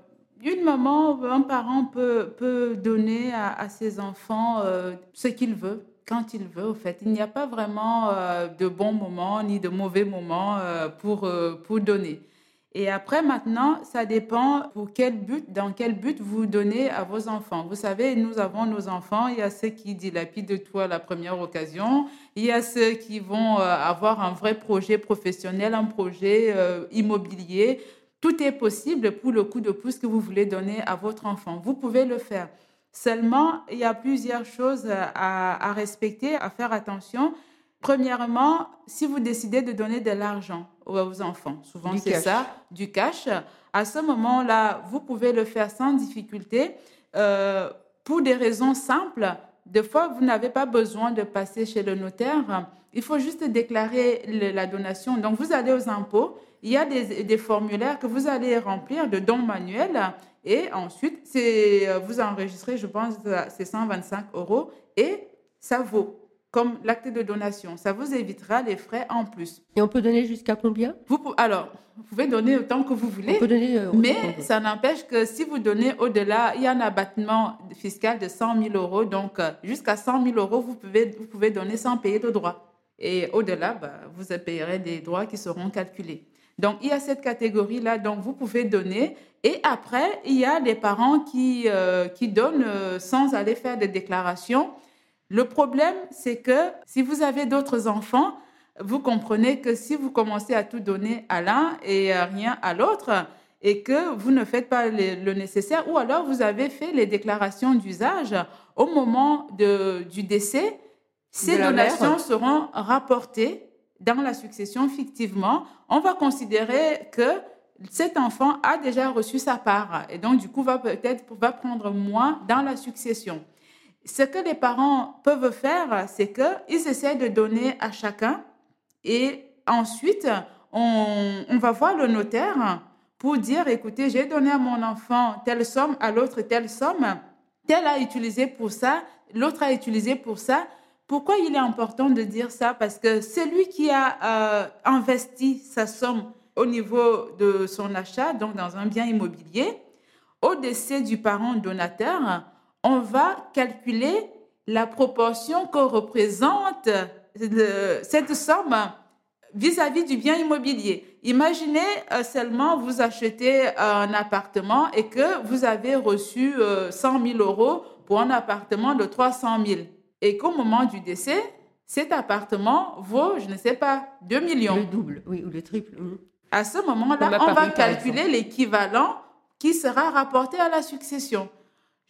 une maman, un parent peut, peut donner à, ses enfants euh, ce qu'il veut, quand il veut, au fait. Il n'y a pas vraiment de bons moments ni de mauvais moments pour, pour donner. Et après, maintenant, ça dépend pour quel but, dans quel but vous donnez à vos enfants. Vous savez, nous avons nos enfants. Il y a ceux qui dilapident tout à la première occasion. Il y a ceux qui vont euh, avoir un vrai projet professionnel, un projet euh, immobilier. Tout est possible pour le coup de pouce que vous voulez donner à votre enfant. Vous pouvez le faire. Seulement, il y a plusieurs choses à respecter, à faire attention. Premièrement, si vous décidez de donner de l'argent aux enfants, souvent c'est ça, du cash, à ce moment-là, vous pouvez le faire sans difficulté euh, pour des raisons simples. Des fois, vous n'avez pas besoin de passer chez le notaire. Il faut juste déclarer le- la donation. Donc, vous allez aux impôts. Il y a des, des formulaires que vous allez remplir de dons manuels. Et ensuite, euh, vous enregistrez, je pense, euh, c'est 125 euros. Et ça vaut. Comme l'acte de donation. Ça vous évitera les frais en plus. Et on peut donner jusqu'à combien? Vous, alors, vous pouvez donner autant que vous voulez. On peut donner. euh, Mais ça n'empêche que si vous donnez au-delà, il y a un abattement fiscal de 100 000 euros. Donc, euh, jusqu'à 100 000 euros, vous pouvez, vous pouvez donner sans payer de droits. Et au-delà, bah, vous payerez des droits qui seront calculés. Donc, il y a cette catégorie-là. Donc, vous pouvez donner. Et après, il y a des parents qui, euh, qui donnent euh, sans aller faire des déclarations. Le problème, c'est que si vous avez d'autres enfants, vous comprenez que si vous commencez à tout donner à l'un et euh, rien à l'autre, et que vous ne faites pas le, le nécessaire, ou alors vous avez fait les déclarations d'usage au moment de- du décès, ces mère. donations seront rapportées dans la succession fictivement. On va considérer que cet enfant a déjà reçu sa part et donc du coup va peut-être va prendre moins dans la succession. Ce que les parents peuvent faire, c'est qu'ils essaient de donner à chacun et ensuite, on, va voir le notaire pour dire, écoutez, j'ai donné à mon enfant telle somme, à l'autre telle somme, tel a utilisé pour ça, l'autre a utilisé pour ça. Pourquoi il est important de dire ça? Parce que celui qui a euh, investi sa somme au niveau de son achat, donc dans un bien immobilier, au décès du parent donateur, on va calculer la proportion que représente le- cette somme vis-à-vis du bien immobilier. Imaginez euh, seulement vous achetez un appartement et que vous avez reçu euh, 100 000 euros pour un appartement de 300 000 et qu'au moment du décès, cet appartement vaut, je ne sais pas, 2 millions. Le double, oui, ou le triple. À ce moment-là, on va calculer l'équivalent qui sera rapporté à la succession.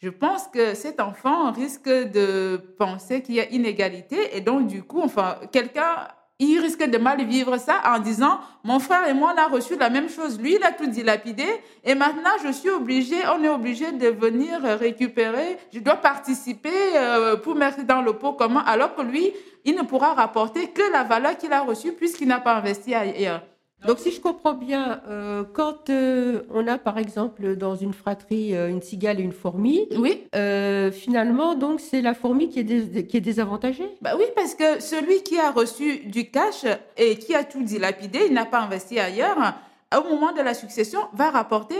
Je pense que cet enfant risque de penser qu'il y a inégalité et donc du coup, enfin, quelqu'un, il risque de mal vivre ça en disant, mon frère et moi, on a reçu la même chose. Lui, il a tout dilapidé et maintenant, je suis obligé, on est obligé de venir récupérer, je dois participer euh, pour mettre dans le pot comment, alors que lui, il ne pourra rapporter que la valeur qu'il a reçue puisqu'il n'a pas investi ailleurs. Donc, si je comprends bien, euh, quand euh, on a par exemple dans une fratrie euh, une cigale et une fourmi, Oui, euh, finalement, donc c'est la fourmi qui est, qui est désavantagée? Bah oui, parce que celui qui a reçu du cash et qui a tout dilapidé, il n'a pas investi ailleurs, au moment de la succession, va rapporter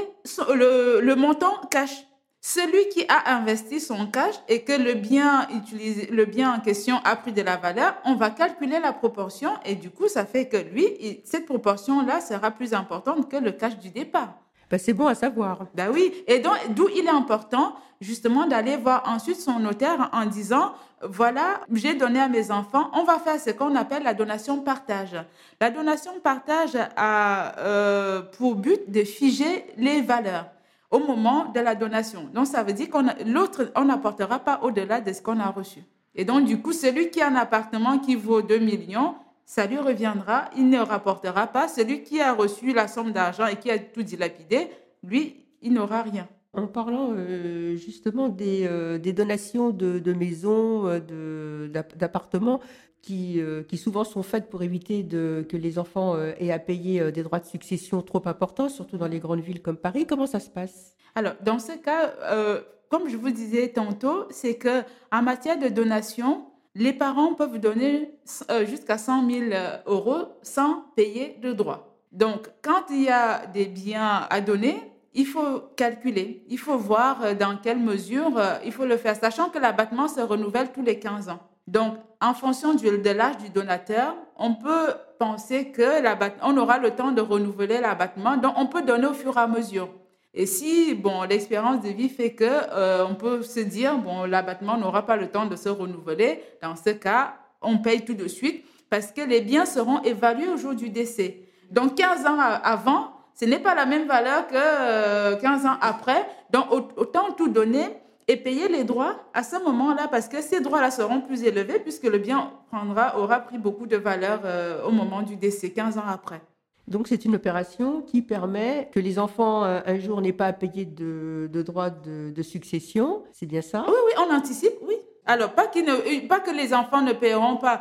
le, le montant cash. Celui qui a investi son cash et que le bien utilisé, le bien en question a pris de la valeur, on va calculer la proportion et du coup, ça fait que lui, cette proportion-là sera plus importante que le cash du départ. Ben, c'est bon à savoir. Ben oui, et donc d'où il est important justement d'aller voir ensuite son notaire en disant voilà, j'ai donné à mes enfants, on va faire ce qu'on appelle la donation partage. La donation partage a euh, pour but de figer les valeurs au moment de la donation. Donc ça veut dire qu'on l'autre on n'apportera pas au-delà de ce qu'on a reçu. Et donc du coup, celui qui a un appartement qui vaut 2 millions, ça lui reviendra, il ne rapportera pas. Celui qui a reçu la somme d'argent et qui a tout dilapidé, lui, il n'aura rien. En parlant euh, justement des, euh, des donations de, de maisons, euh, d'appartements, qui, euh, qui souvent sont faites pour éviter que les enfants euh, aient à payer euh, des droits de succession trop importants, surtout dans les grandes villes comme Paris, comment ça se passe? Alors, dans ce cas, comme je vous disais tantôt, c'est que en matière de donation, les parents peuvent donner jusqu'à 100 000 euros sans payer de droits. Donc, quand il y a des biens à donner, il faut calculer, il faut voir dans quelle mesure il faut le faire, sachant que l'abattement se renouvelle tous les 15 ans. Donc, en fonction de l'âge du donateur, on peut penser que on aura le temps de renouveler l'abattement, donc on peut donner au fur et à mesure. Et si bon, l'expérience de vie fait que euh, on peut se dire bon, l'abattement n'aura pas le temps de se renouveler, dans ce cas, on paye tout de suite parce que les biens seront évalués au jour du décès. Donc 15 ans avant, ce n'est pas la même valeur que euh, 15 ans après. Donc au- autant tout donner et payer les droits à ce moment-là parce que ces droits-là seront plus élevés puisque le bien prendra, aura pris beaucoup de valeur euh, au moment du décès, 15 ans après. Donc c'est une opération qui permet que les enfants euh, un jour n'aient pas à payer de, de droits de, de succession, c'est bien ça? Oui, oui, on anticipe, oui. Alors, pas, ne- pas que les enfants ne paieront pas.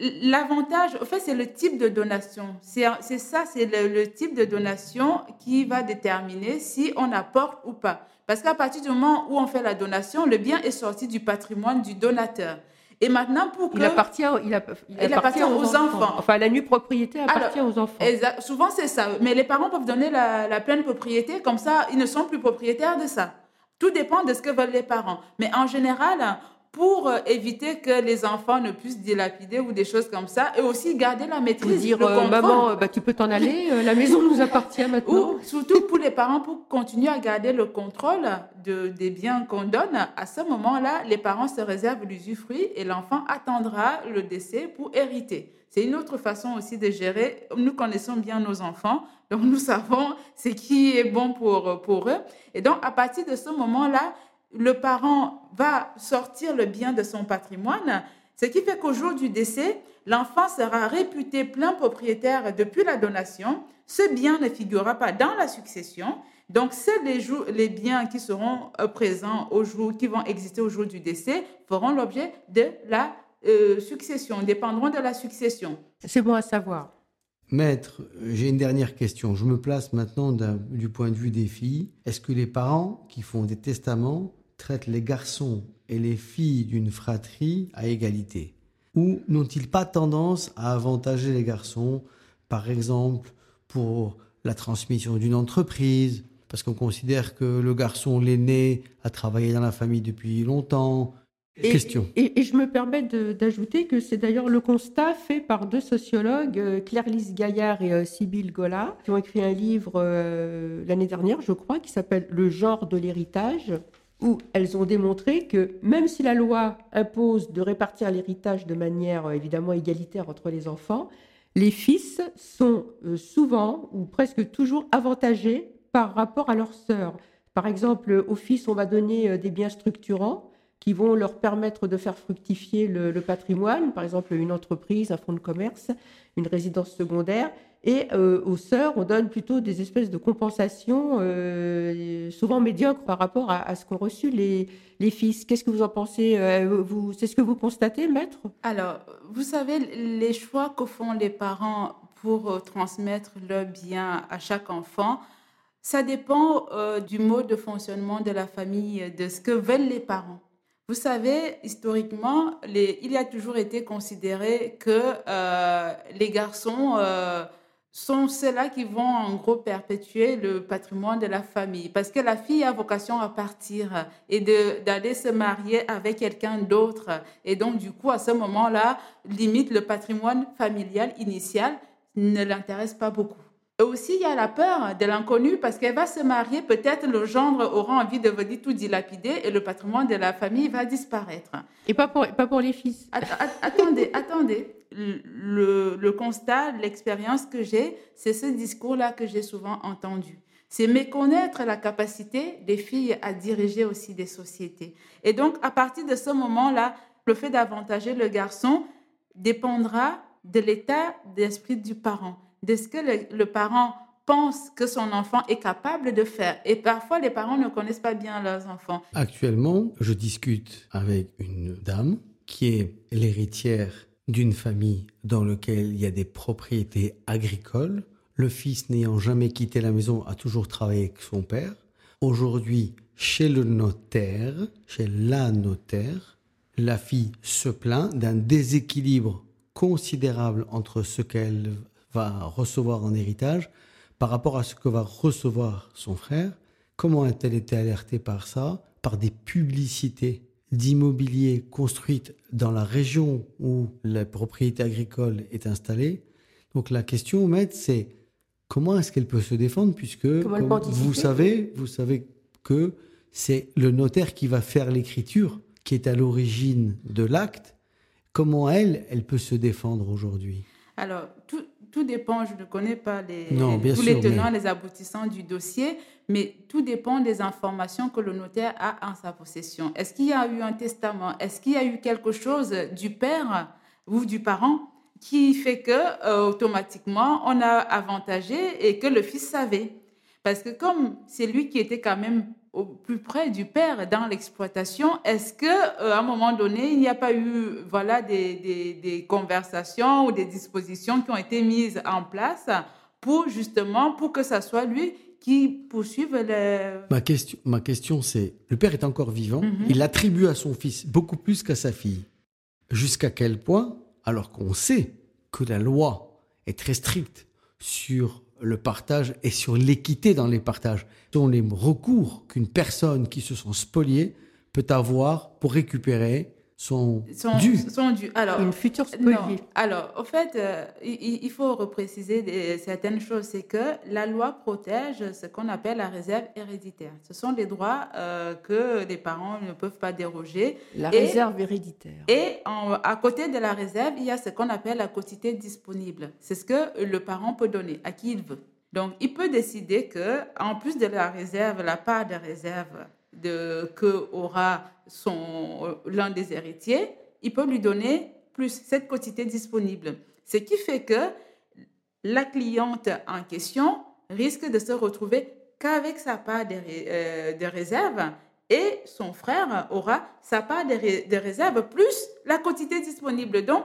L'avantage, en fait, c'est le type de donation. C'est c'est ça, c'est le, le type de donation qui va déterminer si on apporte ou pas. Parce qu'à partir du moment où on fait la donation, le bien est sorti du patrimoine du donateur. Et maintenant, pour que... Il appartient, il, app- il Il appartient aux enfants. Enfin, la nue propriété appartient Alors, aux enfants. Exact. Souvent, c'est ça. Mais les parents peuvent donner la, la pleine propriété, comme ça, ils ne sont plus propriétaires de ça. Tout dépend de ce que veulent les parents. Mais en général, pour euh, éviter que les enfants ne puissent dilapider ou des choses comme ça, et aussi garder la maîtrise, dire, le euh, contrôle. maman, euh, bah, tu peux t'en aller, la maison nous appartient maintenant. Ou surtout pour les parents, pour continuer à garder le contrôle de, des biens qu'on donne, à ce moment-là, les parents se réservent l'usufruit et l'enfant attendra le décès pour hériter. C'est une autre façon aussi de gérer. Nous connaissons bien nos enfants, donc nous savons ce qui est bon pour, pour eux. Et donc, à partir de ce moment-là, le parent va sortir le bien de son patrimoine, ce qui fait qu'au jour du décès, l'enfant sera réputé plein propriétaire depuis la donation. Ce bien ne figurera pas dans la succession. Donc, seuls les, biens qui seront euh, présents au jour, qui vont exister au jour du décès, feront l'objet de la euh, succession, dépendront de la succession. C'est bon à savoir. Maître, j'ai une dernière question. Je me place maintenant du point de vue des filles. Est-ce que les parents qui font des testaments traitent les garçons et les filles d'une fratrie à égalité Ou n'ont-ils pas tendance à avantager les garçons, par exemple, pour la transmission d'une entreprise? Parce qu'on considère que le garçon, l'aîné, a travaillé dans la famille depuis longtemps. Et- Question. Et, et je me permets d'ajouter que c'est d'ailleurs le constat fait par deux sociologues, euh, Claire-Lise Gaillard et euh, Sybille Gola, qui ont écrit un livre euh, l'année dernière, je crois, qui s'appelle Le genre de l'héritage, où elles ont démontré que même si la loi impose de répartir l'héritage de manière euh, évidemment égalitaire entre les enfants, les fils sont euh, souvent ou presque toujours avantagés par rapport à leurs sœurs. Par exemple, aux fils, on va donner euh, des biens structurants qui vont leur permettre de faire fructifier le, le patrimoine, par exemple une entreprise, un fonds de commerce, une résidence secondaire. Et euh, aux sœurs, on donne plutôt des espèces de compensations, euh, souvent médiocres par rapport à, ce qu'ont reçu les, fils. Qu'est-ce que vous en pensez euh, C'est ce que vous constatez, maître? Alors, vous savez, les choix que font les parents pour transmettre leurs biens à chaque enfant, ça dépend du mode de fonctionnement de la famille, de ce que veulent les parents. Vous savez, historiquement, il a toujours été considéré que les garçons sont ceux-là qui vont en gros perpétuer le patrimoine de la famille. Parce que la fille a vocation à partir et d'aller se marier avec quelqu'un d'autre. Et donc, du coup, à ce moment-là, limite, le patrimoine familial initial ne l'intéresse pas beaucoup. Et aussi, il y a la peur de l'inconnu parce qu'elle va se marier, peut-être le gendre aura envie de venir tout dilapider et le patrimoine de la famille va disparaître. Et pas pour, pas pour les fils. Att- att- attendez, attendez. Le, constat, l'expérience que j'ai, c'est ce discours-là que j'ai souvent entendu. C'est méconnaître la capacité des filles à diriger aussi des sociétés. Et donc, à partir de ce moment-là, le fait d'avantager le garçon dépendra de l'état d'esprit du parent, de ce que le parent pense que son enfant est capable de faire. Et parfois, les parents ne connaissent pas bien leurs enfants. Actuellement, je discute avec une dame qui est l'héritière d'une famille dans laquelle il y a des propriétés agricoles. Le fils n'ayant jamais quitté la maison a toujours travaillé avec son père. Aujourd'hui, chez le notaire, chez la notaire, la fille se plaint d'un déséquilibre considérable entre ce qu'elle va recevoir en héritage par rapport à ce que va recevoir son frère. Comment a-t-elle été alertée par ça? Par des publicités d'immobilier construites dans la région où la propriété agricole est installée. Donc la question, maître, c'est comment est-ce qu'elle peut se défendre puisque comme vous savez, vous savez que c'est le notaire qui va faire l'écriture qui est à l'origine de l'acte. Comment elle, elle peut se défendre aujourd'hui? Alors, tout, tout dépend, je ne connais pas les, Non, tous sûr, les tenants, mais- les aboutissants du dossier, mais tout dépend des informations que le notaire a en sa possession. Est-ce qu'il y a eu un testament? Est-ce qu'il y a eu quelque chose du père ou du parent qui fait que euh, automatiquement on a avantagé et que le fils savait? Parce que comme c'est lui qui était quand même au plus près du père dans l'exploitation, est-ce que euh, à un moment donné, il n'y a pas eu voilà des, des, des conversations ou des dispositions qui ont été mises en place pour justement pour que ça soit lui qui poursuive le Ma question, ma question c'est, le père est encore vivant, Mhm. il attribue à son fils beaucoup plus qu'à sa fille. Jusqu'à quel point, alors qu'on sait que la loi est très stricte sur le partage et sur l'équité dans les partages, sont les recours qu'une personne qui se sent spoliée peut avoir pour récupérer son, Sont, sont dus. Alors, Une future spoliée. Alors, au fait, euh, il, il faut repréciser des- certaines choses. C'est que la loi protège ce qu'on appelle la réserve héréditaire. Ce sont les droits euh, que les parents ne peuvent pas déroger. La Et- réserve héréditaire. Et en- à côté de la réserve, il y a ce qu'on appelle la quotité disponible. C'est ce que le parent peut donner à qui il veut. Donc, il peut décider que, en plus de la réserve, la part de réserve de, que aura son l'un des héritiers, il peut lui donner plus cette quotité disponible. Ce qui fait que la cliente en question risque de se retrouver qu'avec sa part de, euh, de réserve et son frère aura sa part de, de réserve plus la quantité disponible. Donc,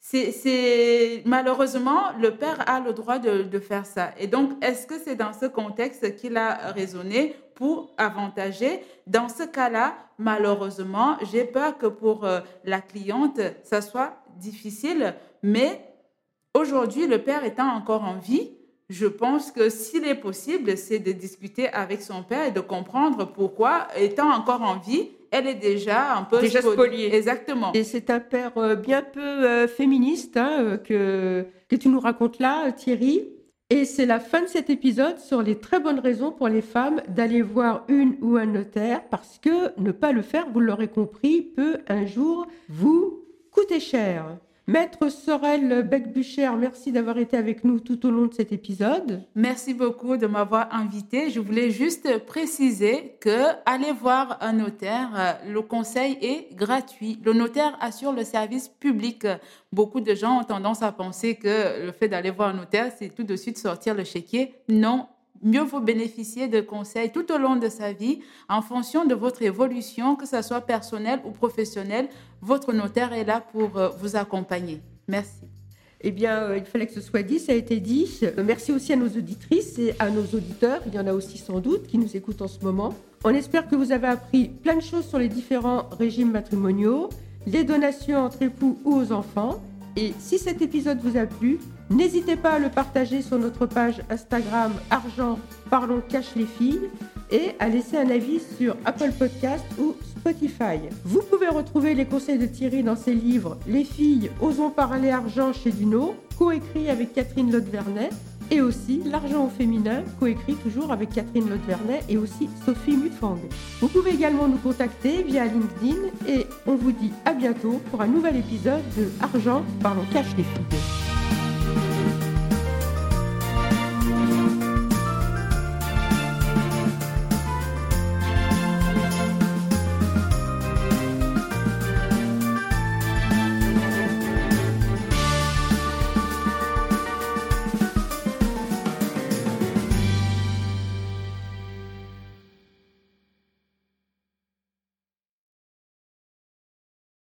c'est, malheureusement, le père a le droit de, de faire ça. Et donc, est-ce que c'est dans ce contexte qu'il a raisonné pour avantager? Dans ce cas-là, malheureusement, j'ai peur que pour euh, la cliente, ça soit difficile. Mais aujourd'hui, le père étant encore en vie, je pense que s'il est possible, c'est de discuter avec son père et de comprendre pourquoi, étant encore en vie, elle est déjà un peu Déjà spoliée. Exactement. Et c'est un père euh, bien peu euh, féministe hein, euh, que, que tu nous racontes là, Thierry. Et c'est la fin de cet épisode sur les très bonnes raisons pour les femmes d'aller voir une ou un notaire parce que ne pas le faire, vous l'aurez compris, peut un jour vous coûter cher. Maître Sorel Becbucher, merci d'avoir été avec nous tout au long de cet épisode. Merci beaucoup de m'avoir invité. Je voulais juste préciser que aller voir un notaire, le conseil est gratuit. Le notaire assure le service public. Beaucoup de gens ont tendance à penser que le fait d'aller voir un notaire, c'est tout de suite sortir le chéquier. Non. Mieux vaut bénéficier de conseils tout au long de sa vie en fonction de votre évolution, que ce soit personnelle ou professionnelle. Votre notaire est là pour euh, vous accompagner. Merci. Eh bien, euh, il fallait que ce soit dit, ça a été dit. Euh, Merci aussi à nos auditrices et à nos auditeurs. Il y en a aussi sans doute qui nous écoutent en ce moment. On espère que vous avez appris plein de choses sur les différents régimes matrimoniaux, les donations entre époux ou aux enfants. Et si cet épisode vous a plu, n'hésitez pas à le partager sur notre page Instagram Argent Parlons Cache les filles et à laisser un avis sur Apple Podcast ou Spotify. Vous pouvez retrouver les conseils de Thierry dans ses livres Les filles, osons parler argent chez Duno, coécrit avec Catherine Lotte-Vernet, et aussi L'argent au féminin, coécrit toujours avec Catherine Lotte-Vernet et aussi Sophie Mutfang. Vous pouvez également nous contacter via LinkedIn et on vous dit à bientôt pour un nouvel épisode de Argent, parlons cash les filles.